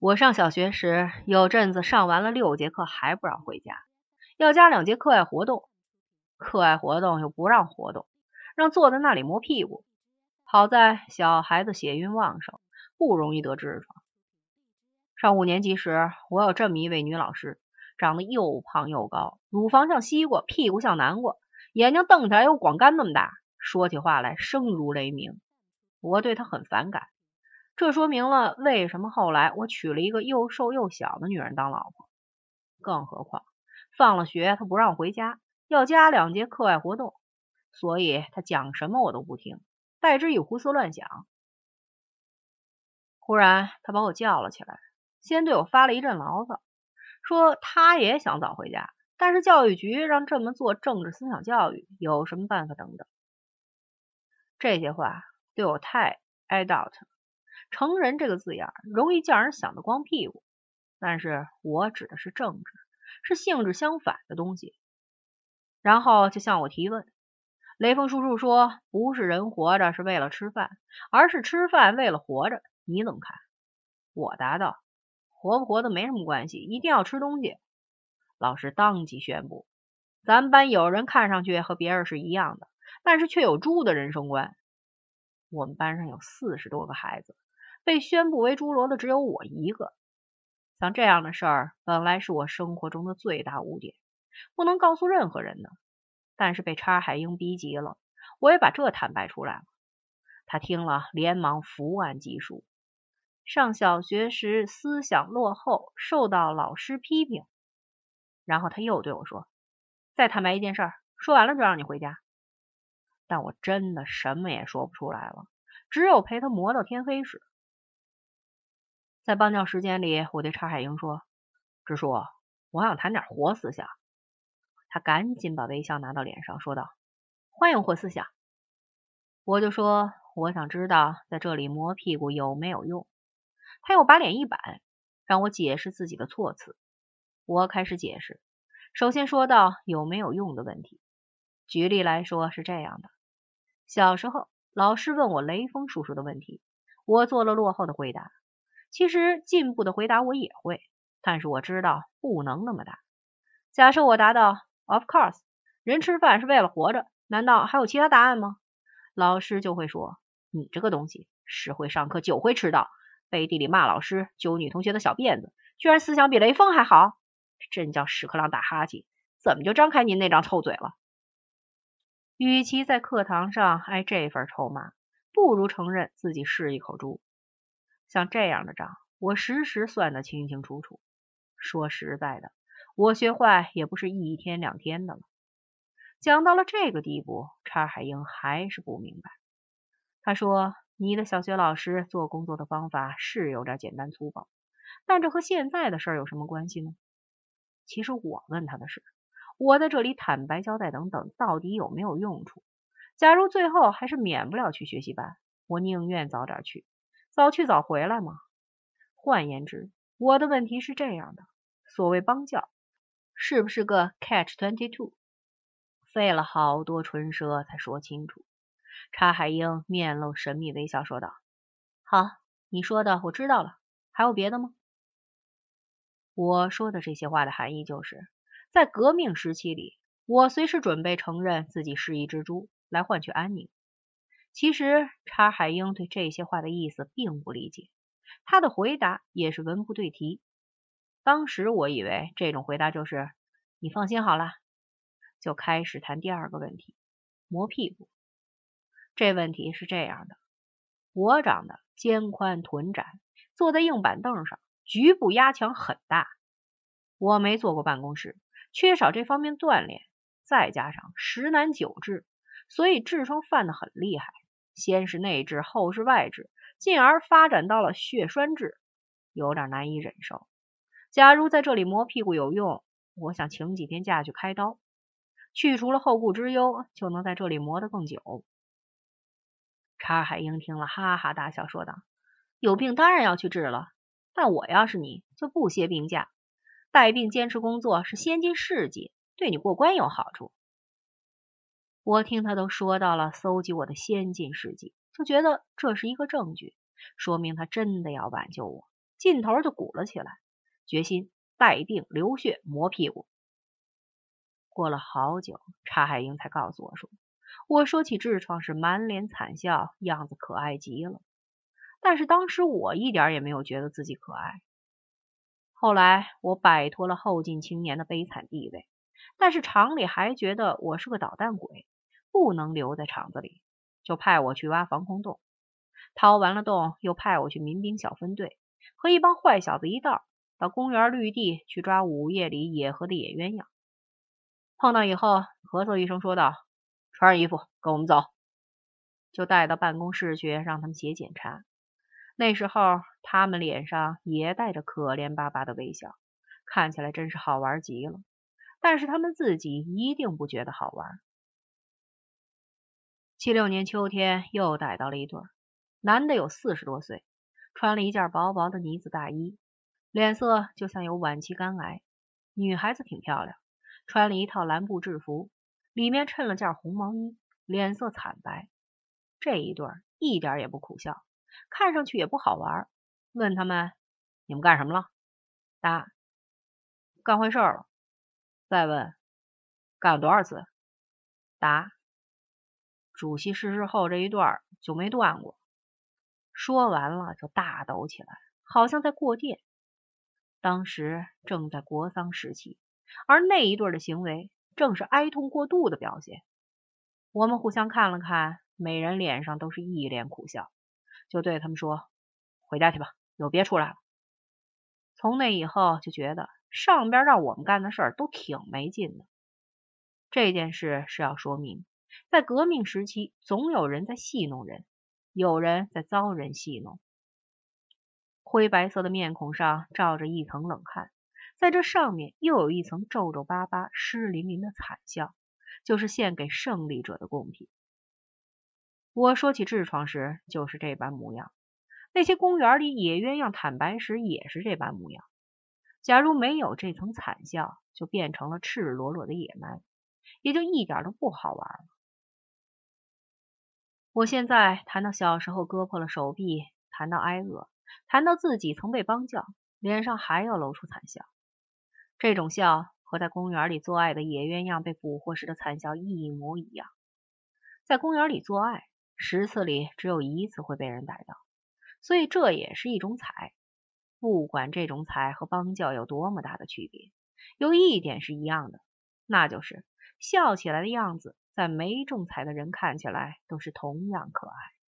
我上小学时，有阵子上完了六节课还不让回家，要加两节课外活动。课外活动又不让活动，让坐在那里磨屁股。好在小孩子血运旺盛，不容易得痔疮。上五年级时，我有这么一位女老师，长得又胖又高，乳房像西瓜，屁股像南瓜，眼睛瞪起来有广杆那么大，说起话来声如雷鸣。我对她很反感。这说明了为什么后来我娶了一个又瘦又小的女人当老婆。更何况放了学他不让回家，要加两节课外活动，所以他讲什么我都不听，代之以胡思乱想。忽然他把我叫了起来，先对我发了一阵牢骚，说他也想早回家，但是教育局让这么做政治思想教育，有什么办法等等。这些话对我太挨到了。成人这个字眼容易叫人想的光屁股，但是我指的是政治，是性质相反的东西。然后就向我提问，雷锋叔叔说，不是人活着是为了吃饭，而是吃饭为了活着，你怎么看？我答道，活不活的没什么关系，一定要吃东西。老师当即宣布，咱们班有人看上去和别人是一样的，但是却有猪的人生观。我们班上有四十多个孩子。被宣布为侏罗的只有我一个，像这样的事儿本来是我生活中的最大污点，不能告诉任何人的。但是被叉海英逼急了，我也把这坦白出来了。他听了，连忙伏案疾书：上小学时思想落后，受到老师批评。然后他又对我说：“再坦白一件事，说完了就让你回家。”但我真的什么也说不出来了，只有陪他磨到天黑时。在帮教时间里，我对查海英说：“直叔，我想谈点活思想。”他赶紧把微笑拿到脸上，说道：“欢迎活思想。”我就说：“我想知道在这里磨屁股有没有用。”他又把脸一板，让我解释自己的措辞。我开始解释，首先说到有没有用的问题。举例来说是这样的：小时候，老师问我雷锋叔叔的问题，我做了落后的回答。其实进步的回答我也会，但是我知道不能那么大。假设我答道，Of course，人吃饭是为了活着，难道还有其他答案吗？老师就会说，你这个东西，是会上课就会迟到，背地里骂老师，揪女同学的小辫子，居然思想比雷锋还好，真叫屎壳郎打哈欠，怎么就张开您那张臭嘴了？与其在课堂上挨这份臭骂，不如承认自己是一口猪。像这样的账，我时时算得清清楚楚。说实在的，我学坏也不是一天两天的了。讲到了这个地步，查海英还是不明白。他说：“你的小学老师做工作的方法是有点简单粗暴，但这和现在的事有什么关系呢？”其实我问他的是：我在这里坦白交代等等，到底有没有用处？假如最后还是免不了去学习班，我宁愿早点去。早去早回来嘛？换言之，我的问题是这样的：所谓帮教，是不是个 catch twenty two？费了好多唇舌才说清楚。查海英面露神秘微笑说道：“好，你说的我知道了。还有别的吗？”我说的这些话的含义就是，在革命时期里，我随时准备承认自己是一只猪，来换取安宁。其实，查海英对这些话的意思并不理解，他的回答也是文不对题。当时我以为这种回答就是“你放心好了”，就开始谈第二个问题——磨屁股。这问题是这样的：我长得肩宽臀窄，坐在硬板凳上，局部压强很大。我没坐过办公室，缺少这方面锻炼，再加上十男九痔，所以痔疮犯得很厉害。先是内痔，后是外痔，进而发展到了血栓痔，有点难以忍受。假如在这里磨屁股有用，我想请几天假去开刀，去除了后顾之忧，就能在这里磨得更久。查海英听了，哈哈大笑，说道：“有病当然要去治了，但我要是你就不歇病假，带病坚持工作是先进事迹，对你过关有好处。”我听他都说到了搜集我的先进事迹，就觉得这是一个证据，说明他真的要挽救我，劲头就鼓了起来，决心带病流血磨屁股。过了好久，查海英才告诉我说：“我说起痔疮是满脸惨笑，样子可爱极了。”但是当时我一点也没有觉得自己可爱。后来我摆脱了后进青年的悲惨地位，但是厂里还觉得我是个捣蛋鬼，不能留在厂子里，就派我去挖防空洞。掏完了洞，又派我去民兵小分队，和一帮坏小子一道到公园绿地去抓午夜里野河的野鸳鸯。碰到以后，咳嗽一声说道：“穿上衣服，跟我们走。”就带到办公室去，让他们写检查。那时候他们脸上也带着可怜巴巴的微笑，看起来真是好玩极了。但是他们自己一定不觉得好玩。七六年秋天，又逮到了一对，男的有四十多岁，穿了一件薄薄的呢子大衣，脸色就像有晚期肝癌；女孩子挺漂亮。穿了一套蓝布制服，里面衬了件红毛衣，脸色惨白。这一对一点也不苦笑，看上去也不好玩。问他们：“你们干什么了？”答：“干坏事了。”再问：“干了多少次？”答：“主席逝世后这一段就没断过。”说完了就大抖起来，好像在过电。当时正在国丧时期。而那一对的行为正是哀痛过度的表现。我们互相看了看，每人脸上都是一脸苦笑，就对他们说：“回家去吧，有别出来了。”从那以后就觉得上边让我们干的事儿都挺没劲的。这件事是要说明，在革命时期，总有人在戏弄人，有人在遭人戏弄。灰白色的面孔上罩着一层冷汗。在这上面又有一层皱皱巴巴、湿淋淋的惨笑，就是献给胜利者的贡品。我说起痔疮时，就是这般模样；那些公园里野鸳鸯坦白时，也是这般模样。假如没有这层惨笑，就变成了赤裸裸的野蛮，也就一点都不好玩。我现在谈到小时候割破了手臂，谈到挨饿，谈到自己曾被帮教，脸上还要露出惨笑。这种笑和在公园里做爱的野鸳鸯被捕获时的惨笑一模一样。在公园里做爱，十次里只有一次会被人逮到，所以这也是一种彩。不管这种彩和帮教有多么大的区别，有一点是一样的，那就是笑起来的样子，在没中彩的人看起来都是同样可爱。